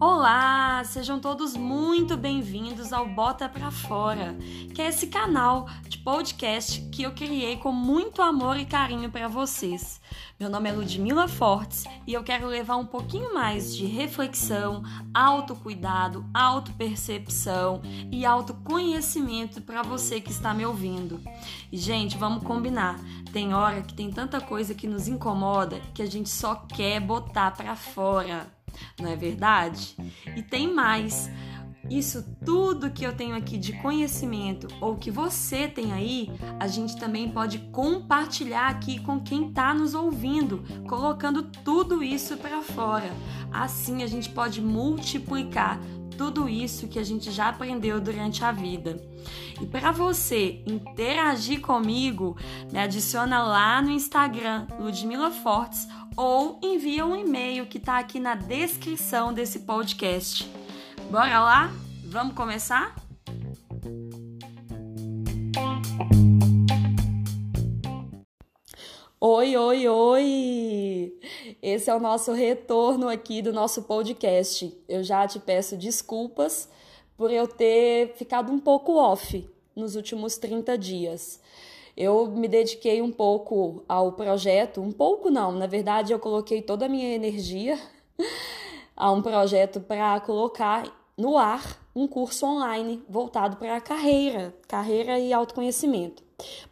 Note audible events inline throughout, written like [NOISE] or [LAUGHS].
Olá, sejam todos muito bem-vindos ao Bota Pra Fora, que é esse canal podcast que eu criei com muito amor e carinho para vocês. Meu nome é Ludmila Fortes e eu quero levar um pouquinho mais de reflexão, autocuidado, autopercepção e autoconhecimento para você que está me ouvindo. E gente, vamos combinar. Tem hora que tem tanta coisa que nos incomoda que a gente só quer botar para fora não é verdade? E tem mais. Isso tudo que eu tenho aqui de conhecimento ou que você tem aí, a gente também pode compartilhar aqui com quem está nos ouvindo, colocando tudo isso para fora. Assim a gente pode multiplicar tudo isso que a gente já aprendeu durante a vida. E para você interagir comigo, me adiciona lá no Instagram Ludmila Fortes ou envia um e-mail que está aqui na descrição desse podcast. Bora lá? Vamos começar? Oi, oi, oi! Esse é o nosso retorno aqui do nosso podcast. Eu já te peço desculpas por eu ter ficado um pouco off nos últimos 30 dias eu me dediquei um pouco ao projeto, um pouco não, na verdade eu coloquei toda a minha energia a um projeto para colocar no ar um curso online voltado para a carreira, carreira e autoconhecimento.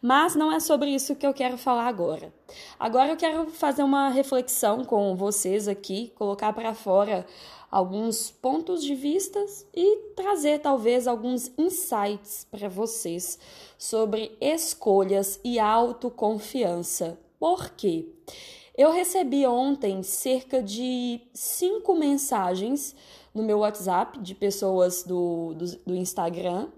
Mas não é sobre isso que eu quero falar agora. Agora eu quero fazer uma reflexão com vocês aqui, colocar para fora alguns pontos de vistas e trazer talvez alguns insights para vocês sobre escolhas e autoconfiança. Por quê? Eu recebi ontem cerca de cinco mensagens no meu WhatsApp de pessoas do, do, do Instagram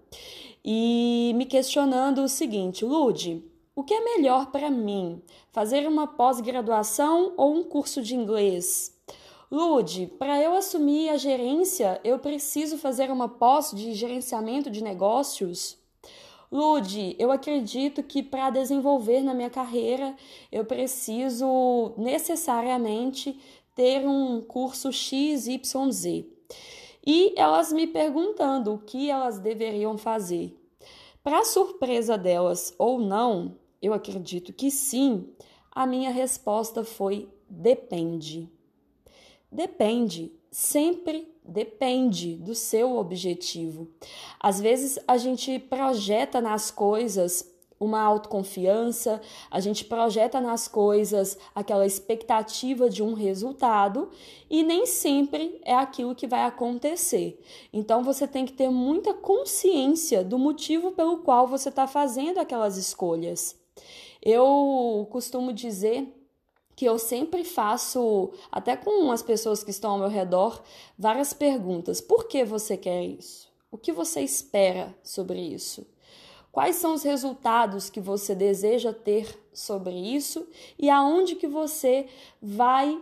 e me questionando o seguinte: Lude, o que é melhor para mim? Fazer uma pós-graduação ou um curso de inglês? Lude, para eu assumir a gerência, eu preciso fazer uma pós de gerenciamento de negócios? Lude, eu acredito que para desenvolver na minha carreira, eu preciso necessariamente ter um curso XYZ. E elas me perguntando o que elas deveriam fazer. Para surpresa delas ou não, eu acredito que sim, a minha resposta foi depende. Depende, sempre depende do seu objetivo. Às vezes a gente projeta nas coisas uma autoconfiança, a gente projeta nas coisas aquela expectativa de um resultado e nem sempre é aquilo que vai acontecer. Então você tem que ter muita consciência do motivo pelo qual você está fazendo aquelas escolhas. Eu costumo dizer que eu sempre faço, até com as pessoas que estão ao meu redor, várias perguntas. Por que você quer isso? O que você espera sobre isso? Quais são os resultados que você deseja ter sobre isso e aonde que você vai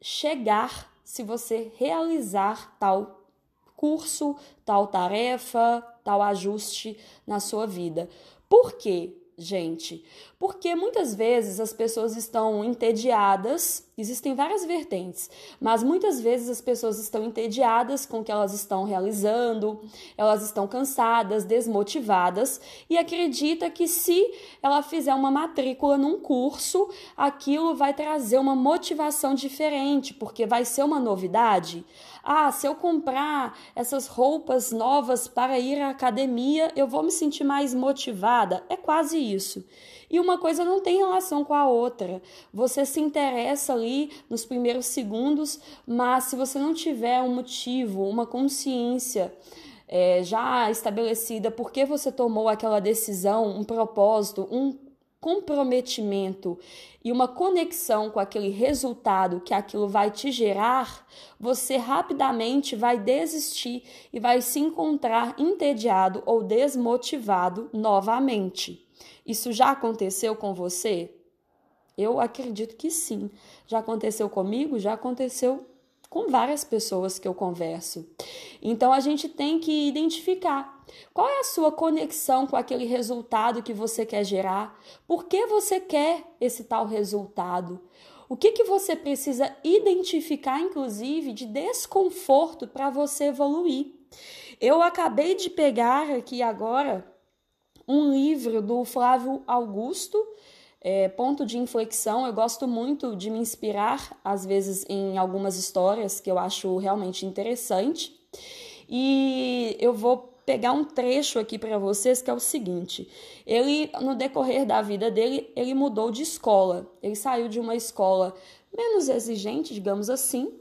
chegar se você realizar tal curso, tal tarefa, tal ajuste na sua vida? Por quê? Gente? Porque muitas vezes as pessoas estão entediadas, existem várias vertentes, mas muitas vezes as pessoas estão entediadas com o que elas estão realizando, elas estão cansadas, desmotivadas e acredita que se ela fizer uma matrícula num curso, aquilo vai trazer uma motivação diferente, porque vai ser uma novidade. Ah, se eu comprar essas roupas novas para ir à academia, eu vou me sentir mais motivada. É quase isso. E uma coisa não tem relação com a outra. Você se interessa ali nos primeiros segundos, mas se você não tiver um motivo, uma consciência, é, já estabelecida por que você tomou aquela decisão, um propósito, um comprometimento e uma conexão com aquele resultado que aquilo vai te gerar, você rapidamente vai desistir e vai se encontrar entediado ou desmotivado novamente. Isso já aconteceu com você? Eu acredito que sim. Já aconteceu comigo, já aconteceu com várias pessoas que eu converso. Então a gente tem que identificar qual é a sua conexão com aquele resultado que você quer gerar, por que você quer esse tal resultado. O que, que você precisa identificar, inclusive, de desconforto para você evoluir? Eu acabei de pegar aqui agora um livro do Flávio Augusto, é, Ponto de Inflexão. Eu gosto muito de me inspirar, às vezes, em algumas histórias que eu acho realmente interessante. E eu vou pegar um trecho aqui para vocês que é o seguinte: ele no decorrer da vida dele, ele mudou de escola. Ele saiu de uma escola menos exigente, digamos assim,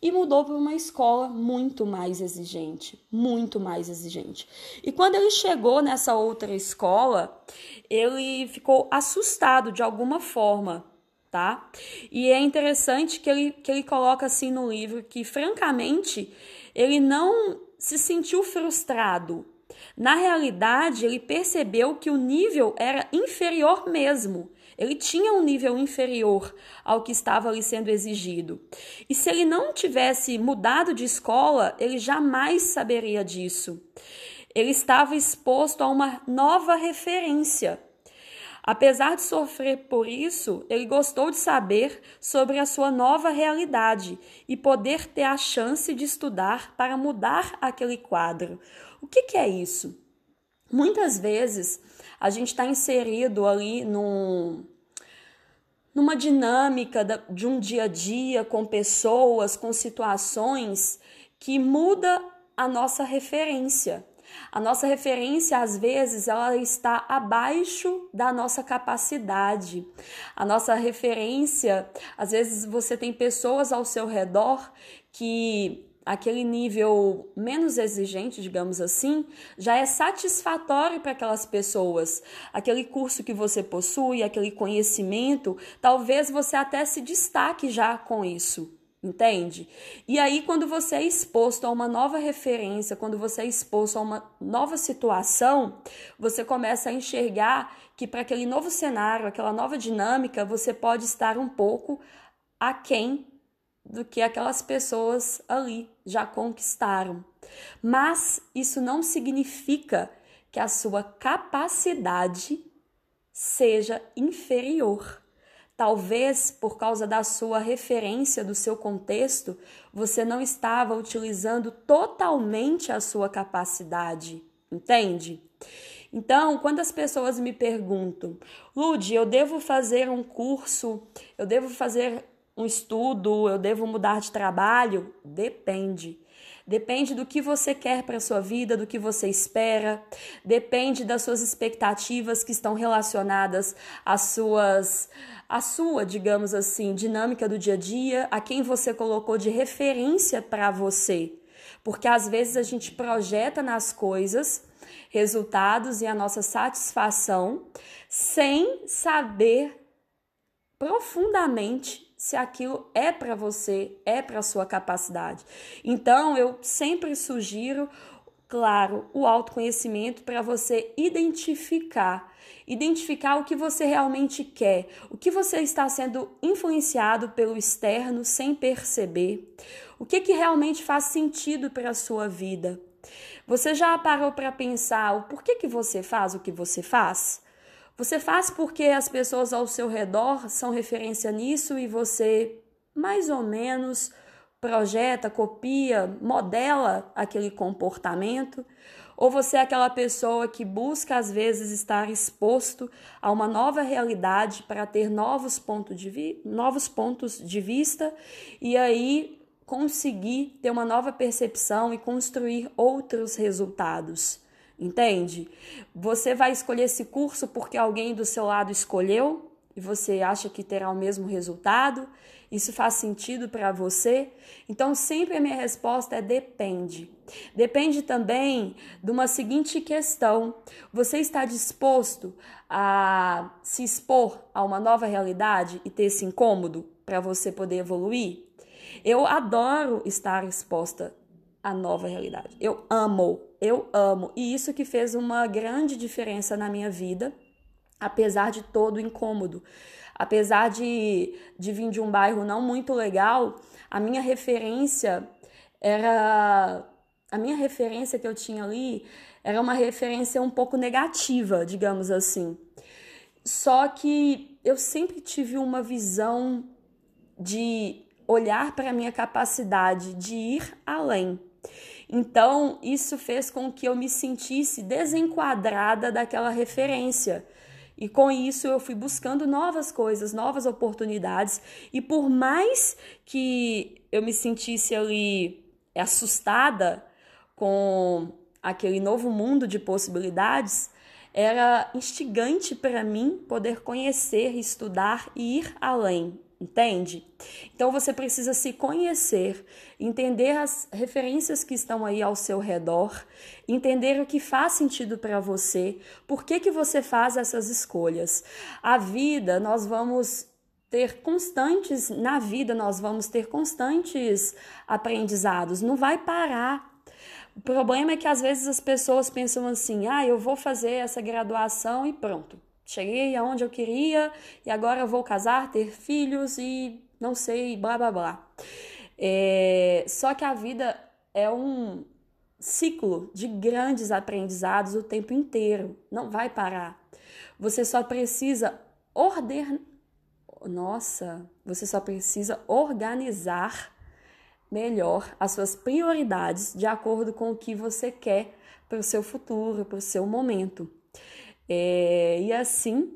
e mudou para uma escola muito mais exigente, muito mais exigente. E quando ele chegou nessa outra escola, ele ficou assustado de alguma forma, tá? E é interessante que ele, que ele coloca assim no livro que, francamente, ele não se sentiu frustrado. Na realidade, ele percebeu que o nível era inferior mesmo. Ele tinha um nível inferior ao que estava ali sendo exigido. E se ele não tivesse mudado de escola, ele jamais saberia disso. Ele estava exposto a uma nova referência. Apesar de sofrer por isso, ele gostou de saber sobre a sua nova realidade e poder ter a chance de estudar para mudar aquele quadro. O que, que é isso? Muitas vezes a gente está inserido ali num, numa dinâmica de um dia a dia com pessoas, com situações que muda a nossa referência. A nossa referência, às vezes, ela está abaixo da nossa capacidade. A nossa referência, às vezes, você tem pessoas ao seu redor que aquele nível menos exigente, digamos assim, já é satisfatório para aquelas pessoas. Aquele curso que você possui, aquele conhecimento, talvez você até se destaque já com isso. Entende? E aí, quando você é exposto a uma nova referência, quando você é exposto a uma nova situação, você começa a enxergar que para aquele novo cenário, aquela nova dinâmica, você pode estar um pouco aquém do que aquelas pessoas ali já conquistaram. Mas isso não significa que a sua capacidade seja inferior. Talvez por causa da sua referência, do seu contexto, você não estava utilizando totalmente a sua capacidade, entende? Então, quando as pessoas me perguntam, Lud, eu devo fazer um curso, eu devo fazer um estudo, eu devo mudar de trabalho? Depende. Depende do que você quer para a sua vida, do que você espera, depende das suas expectativas que estão relacionadas às suas a sua, digamos assim, dinâmica do dia a dia, a quem você colocou de referência para você. Porque às vezes a gente projeta nas coisas resultados e a nossa satisfação sem saber profundamente se aquilo é para você, é para sua capacidade. Então, eu sempre sugiro, claro, o autoconhecimento para você identificar, identificar o que você realmente quer, o que você está sendo influenciado pelo externo sem perceber, o que que realmente faz sentido para a sua vida. Você já parou para pensar o porquê que você faz o que você faz? Você faz porque as pessoas ao seu redor são referência nisso e você mais ou menos projeta, copia, modela aquele comportamento? Ou você é aquela pessoa que busca às vezes estar exposto a uma nova realidade para ter novos, pontos de novos pontos de vista e aí conseguir ter uma nova percepção e construir outros resultados? Entende? Você vai escolher esse curso porque alguém do seu lado escolheu e você acha que terá o mesmo resultado? Isso faz sentido para você? Então, sempre a minha resposta é depende. Depende também de uma seguinte questão: você está disposto a se expor a uma nova realidade e ter esse incômodo para você poder evoluir? Eu adoro estar exposta à nova realidade. Eu amo eu amo. E isso que fez uma grande diferença na minha vida. apesar de todo o incômodo. Apesar de, de vir de um bairro não muito legal, a minha referência era. A minha referência que eu tinha ali era uma referência um pouco negativa, digamos assim. Só que eu sempre tive uma visão de olhar para a minha capacidade de ir além. Então, isso fez com que eu me sentisse desenquadrada daquela referência. E com isso eu fui buscando novas coisas, novas oportunidades. E por mais que eu me sentisse ali assustada com aquele novo mundo de possibilidades, era instigante para mim poder conhecer, estudar e ir além, entende? Então você precisa se conhecer, entender as referências que estão aí ao seu redor, entender o que faz sentido para você, por que que você faz essas escolhas. A vida, nós vamos ter constantes na vida, nós vamos ter constantes aprendizados, não vai parar. O problema é que às vezes as pessoas pensam assim: ah, eu vou fazer essa graduação e pronto. Cheguei aonde eu queria e agora eu vou casar, ter filhos e não sei, blá blá blá. É, só que a vida é um ciclo de grandes aprendizados o tempo inteiro, não vai parar. Você só precisa ordenar. Nossa, você só precisa organizar melhor as suas prioridades de acordo com o que você quer para o seu futuro, para o seu momento. É, e assim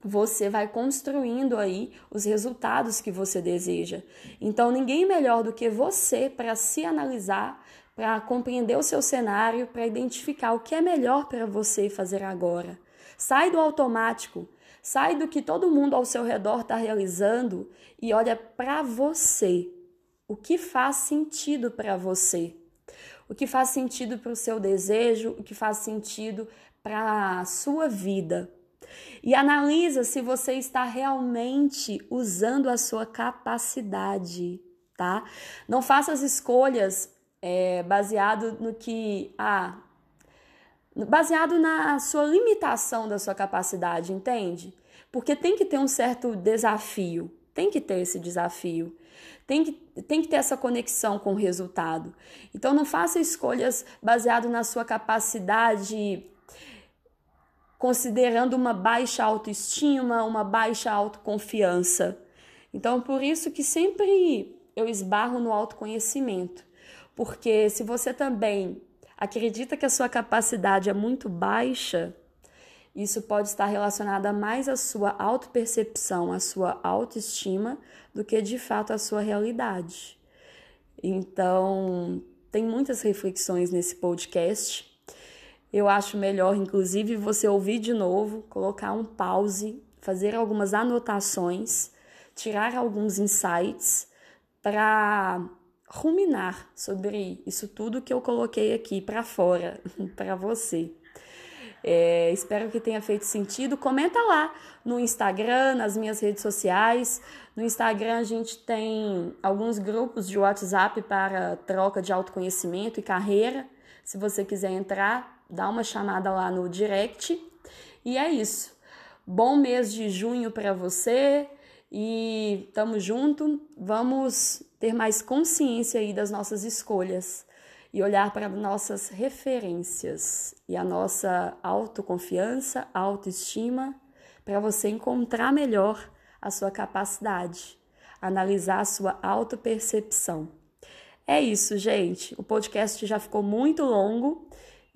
você vai construindo aí os resultados que você deseja. Então, ninguém melhor do que você para se analisar, para compreender o seu cenário, para identificar o que é melhor para você fazer agora. Sai do automático, sai do que todo mundo ao seu redor está realizando e olha para você o que faz sentido para você, o que faz sentido para o seu desejo, o que faz sentido para a sua vida. E analisa se você está realmente usando a sua capacidade, tá? Não faça as escolhas é, baseado no que ah, baseado na sua limitação da sua capacidade, entende? Porque tem que ter um certo desafio, tem que ter esse desafio. Tem que, tem que ter essa conexão com o resultado. Então, não faça escolhas baseado na sua capacidade, considerando uma baixa autoestima, uma baixa autoconfiança. Então, por isso que sempre eu esbarro no autoconhecimento. Porque se você também acredita que a sua capacidade é muito baixa, isso pode estar relacionado mais à sua autopercepção, à sua autoestima, do que de fato à sua realidade. Então, tem muitas reflexões nesse podcast. Eu acho melhor, inclusive, você ouvir de novo, colocar um pause, fazer algumas anotações, tirar alguns insights para ruminar sobre isso tudo que eu coloquei aqui para fora, [LAUGHS] para você. É, espero que tenha feito sentido. Comenta lá no Instagram, nas minhas redes sociais. No Instagram a gente tem alguns grupos de WhatsApp para troca de autoconhecimento e carreira. Se você quiser entrar, dá uma chamada lá no direct. E é isso. Bom mês de junho para você e tamo junto. Vamos ter mais consciência aí das nossas escolhas e olhar para nossas referências e a nossa autoconfiança, autoestima, para você encontrar melhor a sua capacidade, analisar a sua autopercepção. É isso, gente. O podcast já ficou muito longo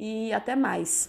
e até mais.